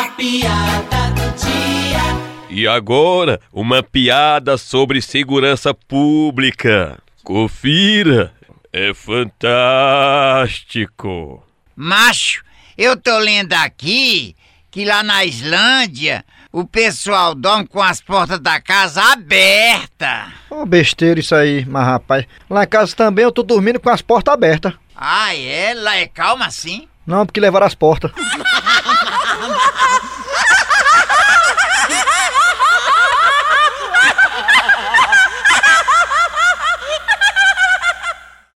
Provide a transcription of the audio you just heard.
A piada do dia. E agora, uma piada sobre segurança pública. Confira, é fantástico. Macho, eu tô lendo aqui que lá na Islândia o pessoal dorme com as portas da casa aberta. Ô besteira isso aí, mas rapaz. Lá em casa também eu tô dormindo com as portas abertas. Ah, é? Lá é calma assim? Não, porque levaram as portas.